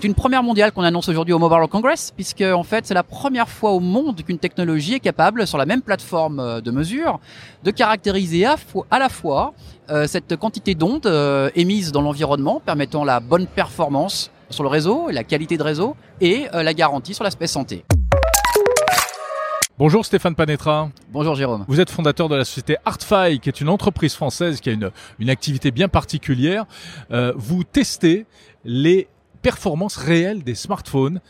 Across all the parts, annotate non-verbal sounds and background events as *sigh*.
C'est une première mondiale qu'on annonce aujourd'hui au Mobile World Congress, puisque en fait c'est la première fois au monde qu'une technologie est capable, sur la même plateforme euh, de mesure, de caractériser à, la fois euh, cette quantité d'ondes euh, émises dans l'environnement, permettant la bonne performance sur le réseau, la qualité de réseau, et la garantie sur l'aspect santé. Bonjour Stéphane Panetra. Bonjour Jérôme. Vous êtes fondateur de la société Artfy, qui est une entreprise française qui a une, une activité bien particulière. vous testez les performance réelle des smartphones.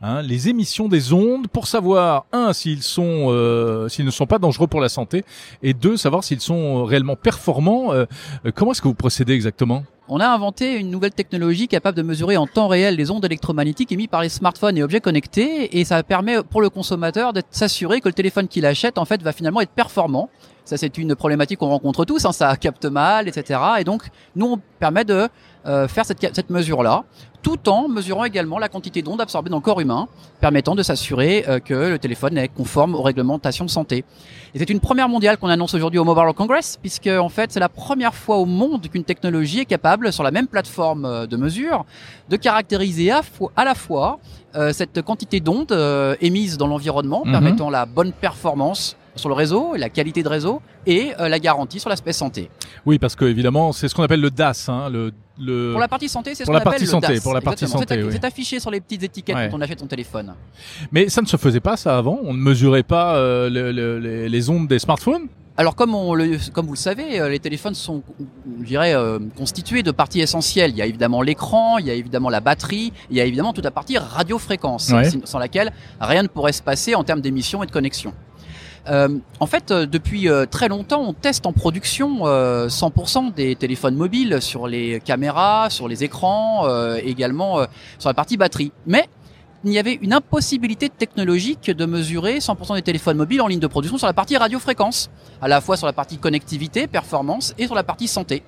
Hein, les émissions des ondes pour savoir un s'ils sont euh, s'ils ne sont pas dangereux pour la santé et deux savoir s'ils sont réellement performants. Euh, comment est-ce que vous procédez exactement? On a inventé une nouvelle technologie capable de mesurer en temps réel les ondes électromagnétiques émises par les smartphones et objets connectés et ça permet pour le consommateur de s'assurer que le téléphone qu'il achète en fait va finalement être performant. Ça c'est une problématique qu'on rencontre tous, hein, ça capte mal, etc. Et donc nous on permet de euh, faire cette, cette mesure-là, tout en mesurant également la quantité d'ondes absorbées dans le corps humain, permettant de s'assurer euh, que le téléphone est conforme aux réglementations de santé. Et c'est une première mondiale qu'on annonce aujourd'hui au Mobile World Congress, puisque en fait c'est la première fois au monde qu'une technologie est capable, sur la même plateforme euh, de mesure, de caractériser à, à la fois cette quantité d'ondes émises dans l'environnement, mhm. permettant la bonne performance sur le réseau, la qualité de réseau et la garantie sur l'aspect santé. Oui, parce que évidemment, c'est ce qu'on appelle le DAS, hein, le pour la partie santé, c'est ce qu'on appelle le santé, Pour la partie santé, C'est affiché sur les petites étiquettes quand on achète son téléphone. Mais ça ne se faisait pas ça avant On ne mesurait pas euh, les ondes des smartphones alors comme, on le, comme vous le savez, euh, les téléphones sont, je dirais, euh, constitués de parties essentielles. Il y a évidemment l'écran, il y a évidemment la batterie, il y a évidemment toute la partie radiofréquence, sans laquelle rien ne pourrait se passer en termes d'émission et de connexion. Euh, en fait, euh, depuis euh, très longtemps, on teste en production 100% des téléphones mobiles sur les caméras, sur les écrans, également sur la partie batterie. Mais il y avait une impossibilité technologique de mesurer 100% des téléphones mobiles en ligne de production sur la partie radiofréquence, à la fois sur la partie connectivité, performance et sur la partie santé.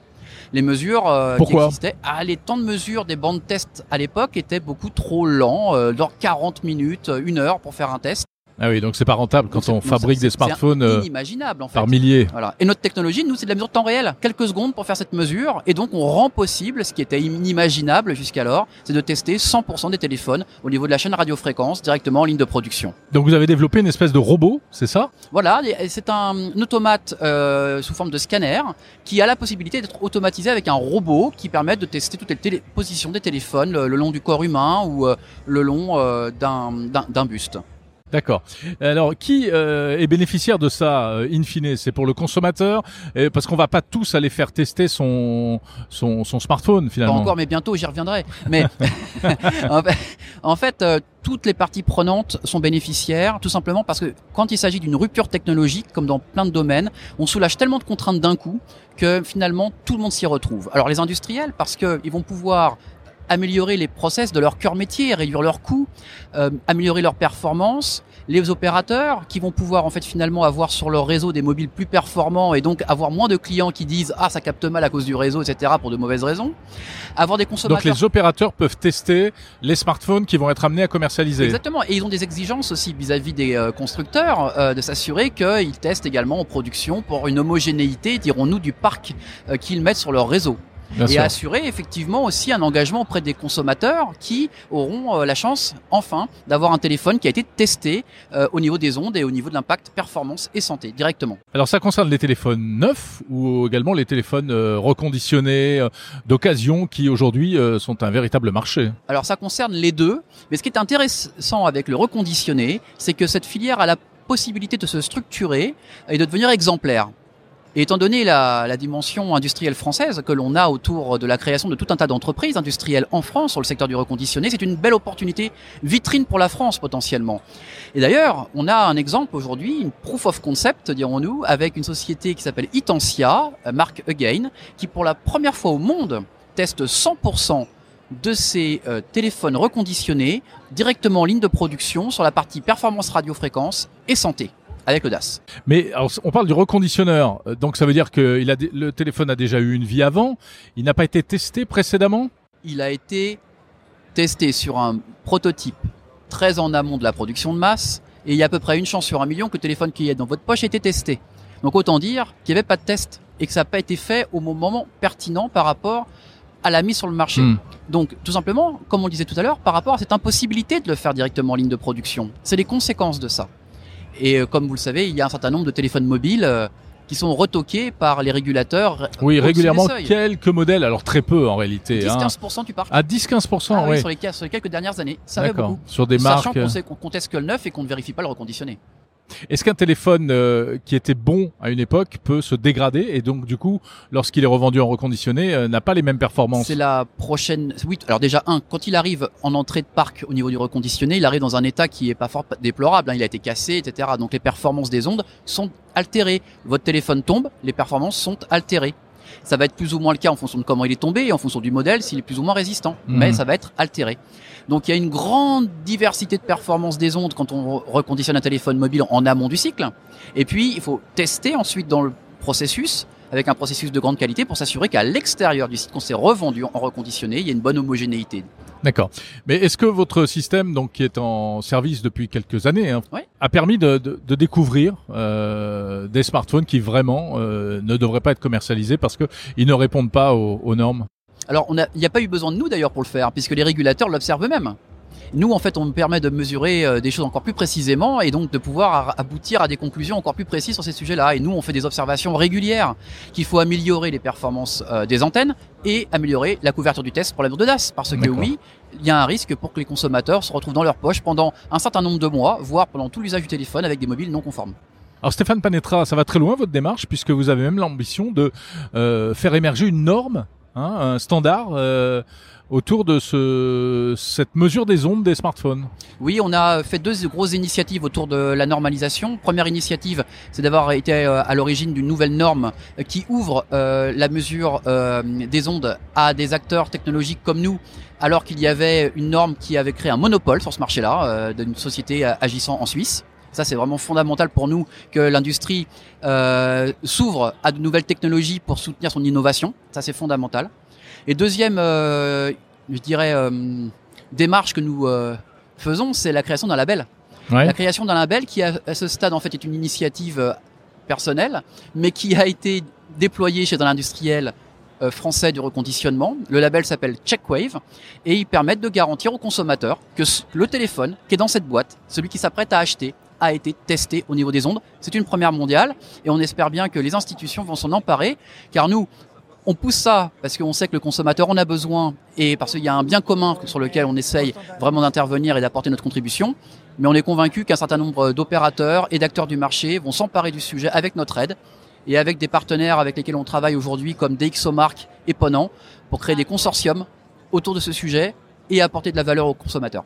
Les mesures qui existaient, ah, les temps de mesure des bandes test à l'époque étaient beaucoup trop lents, euh, 40 minutes, une heure pour faire un test. Ah oui, donc c'est pas rentable quand on fabrique des smartphones euh, inimaginable, en fait. par milliers. Voilà. Et notre technologie, nous, c'est de la mesure de temps réel, quelques secondes pour faire cette mesure, et donc on rend possible ce qui était inimaginable jusqu'alors, c'est de tester 100% des téléphones au niveau de la chaîne radiofréquence directement en ligne de production. Donc vous avez développé une espèce de robot, c'est ça? Voilà, c'est un automate euh, sous forme de scanner qui a la possibilité d'être automatisé avec un robot qui permet de tester toutes les positions des téléphones le, long du corps humain ou euh, le long euh, d'un buste. D'accord. Alors, qui euh, est bénéficiaire de ça, euh, in fine? C'est pour le consommateur? Parce qu'on va pas tous aller faire tester son, son, son smartphone, finalement. Pas encore, mais bientôt, j'y reviendrai. Mais *laughs* en fait, euh, toutes les parties prenantes sont bénéficiaires, tout simplement parce que quand il s'agit d'une rupture technologique, comme dans plein de domaines, on soulage tellement de contraintes d'un coup que finalement, tout le monde s'y retrouve. Alors, les industriels, parce qu'ils vont pouvoir améliorer les process de leur cœur métier, réduire leurs coûts, euh, améliorer leur performance. Les opérateurs qui vont pouvoir en fait finalement avoir sur leur réseau des mobiles plus performants et donc avoir moins de clients qui disent ah ça capte mal à cause du réseau etc pour de mauvaises raisons. Avoir des consommateurs. Donc les opérateurs peuvent tester les smartphones qui vont être amenés à commercialiser. Exactement et ils ont des exigences aussi vis-à-vis des euh, constructeurs euh, de s'assurer qu'ils testent également en production pour une homogénéité dirons-nous du parc qu'ils mettent sur leur réseau et assurer effectivement aussi un engagement auprès des consommateurs qui auront euh, la chance enfin d'avoir un téléphone qui a été testé euh, au niveau des ondes et au niveau de l'impact performance et santé directement. Alors ça concerne les téléphones neufs ou également les téléphones euh, reconditionnés d'occasion qui aujourd'hui sont un véritable marché? Alors ça concerne les deux, mais ce qui est intéressant avec le reconditionné, c'est que cette filière a la possibilité de se structurer et de devenir exemplaire. Et étant donné la, dimension industrielle française que l'on a autour de la création de tout un tas d'entreprises industrielles en France sur le secteur du reconditionné, c'est une belle opportunité vitrine pour la France potentiellement. Et d'ailleurs, on a un exemple aujourd'hui, une proof of concept, dirons-nous, avec une société qui s'appelle Itensia, euh, marque Again, qui pour la première fois au monde teste 100% de ces euh, téléphones reconditionnés directement en ligne de production sur la partie performance radiofréquence et santé avec DAS. Mais on parle du reconditionneur, euh, donc ça veut dire que il a, le téléphone a déjà eu une vie avant, il n'a pas été testé précédemment? Il a été testé sur un prototype très en amont de la production de masse, et il y a à peu près une chance sur un million que le téléphone qui est dans votre poche ait été testé. Donc autant dire qu'il n'y avait pas de test et que ça n'a pas été fait au moment pertinent par rapport à la mise sur le marché. Hmm. Donc, tout simplement, comme on le disait tout à l'heure, par rapport à cette impossibilité de le faire directement en ligne de production, c'est les conséquences de ça. Et euh, comme vous le savez, il y a un certain nombre de téléphones mobiles euh, qui sont retoqués par les régulateurs. Oui, régulièrement quelques modèles, alors très peu en réalité. hein. 10-15% du parc. À 10-15%, Ah oui, oui. sur, les, sur les quelques dernières années, ça va D'accord. beaucoup. Sur des Sachant marques. euh, qu'on sait qu'on qu'on teste que le neuf et qu'on ne vérifie pas le reconditionné. Est-ce qu'un téléphone euh, qui était bon à une époque peut se dégrader et donc du coup, lorsqu'il est revendu en reconditionné, euh, n'a pas les mêmes performances C'est la prochaine. Oui, alors déjà un, quand il arrive en entrée de parc au niveau du reconditionné, il arrive dans un état qui est pas fort déplorable. hein, il a été cassé, etc. Donc les performances des ondes sont altérées. Votre téléphone tombe, les performances sont altérées. Ça va être plus ou moins le cas en fonction de comment il est tombé et en fonction du modèle, s'il est plus ou moins résistant. Mais ça va être altéré. Donc il y a une grande diversité de performances des ondes quand on re- reconditionne un téléphone mobile en amont du cycle. Et puis il faut tester ensuite dans le processus avec un processus de grande qualité pour s'assurer qu'à l'extérieur du site qu'on s'est revendu en reconditionné, il y a une bonne homogénéité. D'accord. Mais est-ce que votre système, donc qui est en service depuis quelques années, hein, a permis de, de- de découvrir euh, des smartphones qui vraiment euh, ne devraient pas être commercialisés parce que ils ne répondent pas aux, aux normes? Alors on a- il n'y a pas eu besoin de nous d'ailleurs pour le faire, puisque les régulateurs l'observent eux-mêmes. Nous, en fait, on nous permet de mesurer euh, des choses encore plus précisément et donc de pouvoir aboutir à des conclusions encore plus précises sur ces sujets-là. Et nous, on fait des observations régulières qu'il faut améliorer les performances euh, des antennes et améliorer la couverture du test pour la de DAS. Parce que oui, il y a un risque pour que les consommateurs se retrouvent dans leur poche pendant un certain nombre de mois, voire pendant tout l'usage du téléphone avec des mobiles non conformes. Alors Stéphane Panetra, ça va très loin votre démarche puisque vous avez même l'ambition de euh, faire émerger une norme, hein, un standard euh, autour de ce, cette mesure des ondes des smartphones. Oui, on a fait deux grosses initiatives autour de la normalisation. Première initiative, c'est d'avoir été euh, à l'origine d'une nouvelle norme qui ouvre euh, la mesure des ondes à des acteurs technologiques comme nous, alors qu'il y avait une norme qui avait créé un monopole sur ce marché-là, d'une société agissant en Suisse. Ça, c'est vraiment fondamental pour nous que l'industrie euh, s'ouvre à de nouvelles technologies pour soutenir son innovation. Ça, c'est fondamental. Et deuxième, euh, je dirais, euh, démarche que nous faisons, c'est la création d'un label. Ouais. La création d'un label qui, à, à ce stade, en fait, est une initiative personnelle, mais qui a été déployée chez un industriel français du reconditionnement. Le label s'appelle Checkwave et ils permettent de garantir aux consommateurs que le téléphone qui est dans cette boîte, celui qui s'apprête à acheter, a été testé au niveau des ondes. C'est une première mondiale et on espère bien que les institutions vont s'en emparer, car nous, on pousse ça parce qu'on sait que le consommateur en a besoin et parce qu'il y a un bien commun sur lequel on essaye vraiment d'intervenir et d'apporter notre contribution. Mais on est convaincu qu'un certain nombre d'opérateurs et d'acteurs du marché vont s'emparer du sujet avec notre aide et avec des partenaires avec lesquels on travaille aujourd'hui comme DxOMark et Ponant pour créer des consortiums autour de ce sujet et apporter de la valeur aux consommateurs.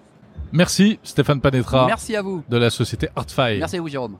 Merci Stéphane Panetra Merci à vous. de la société Artfile. Merci à vous Jérôme.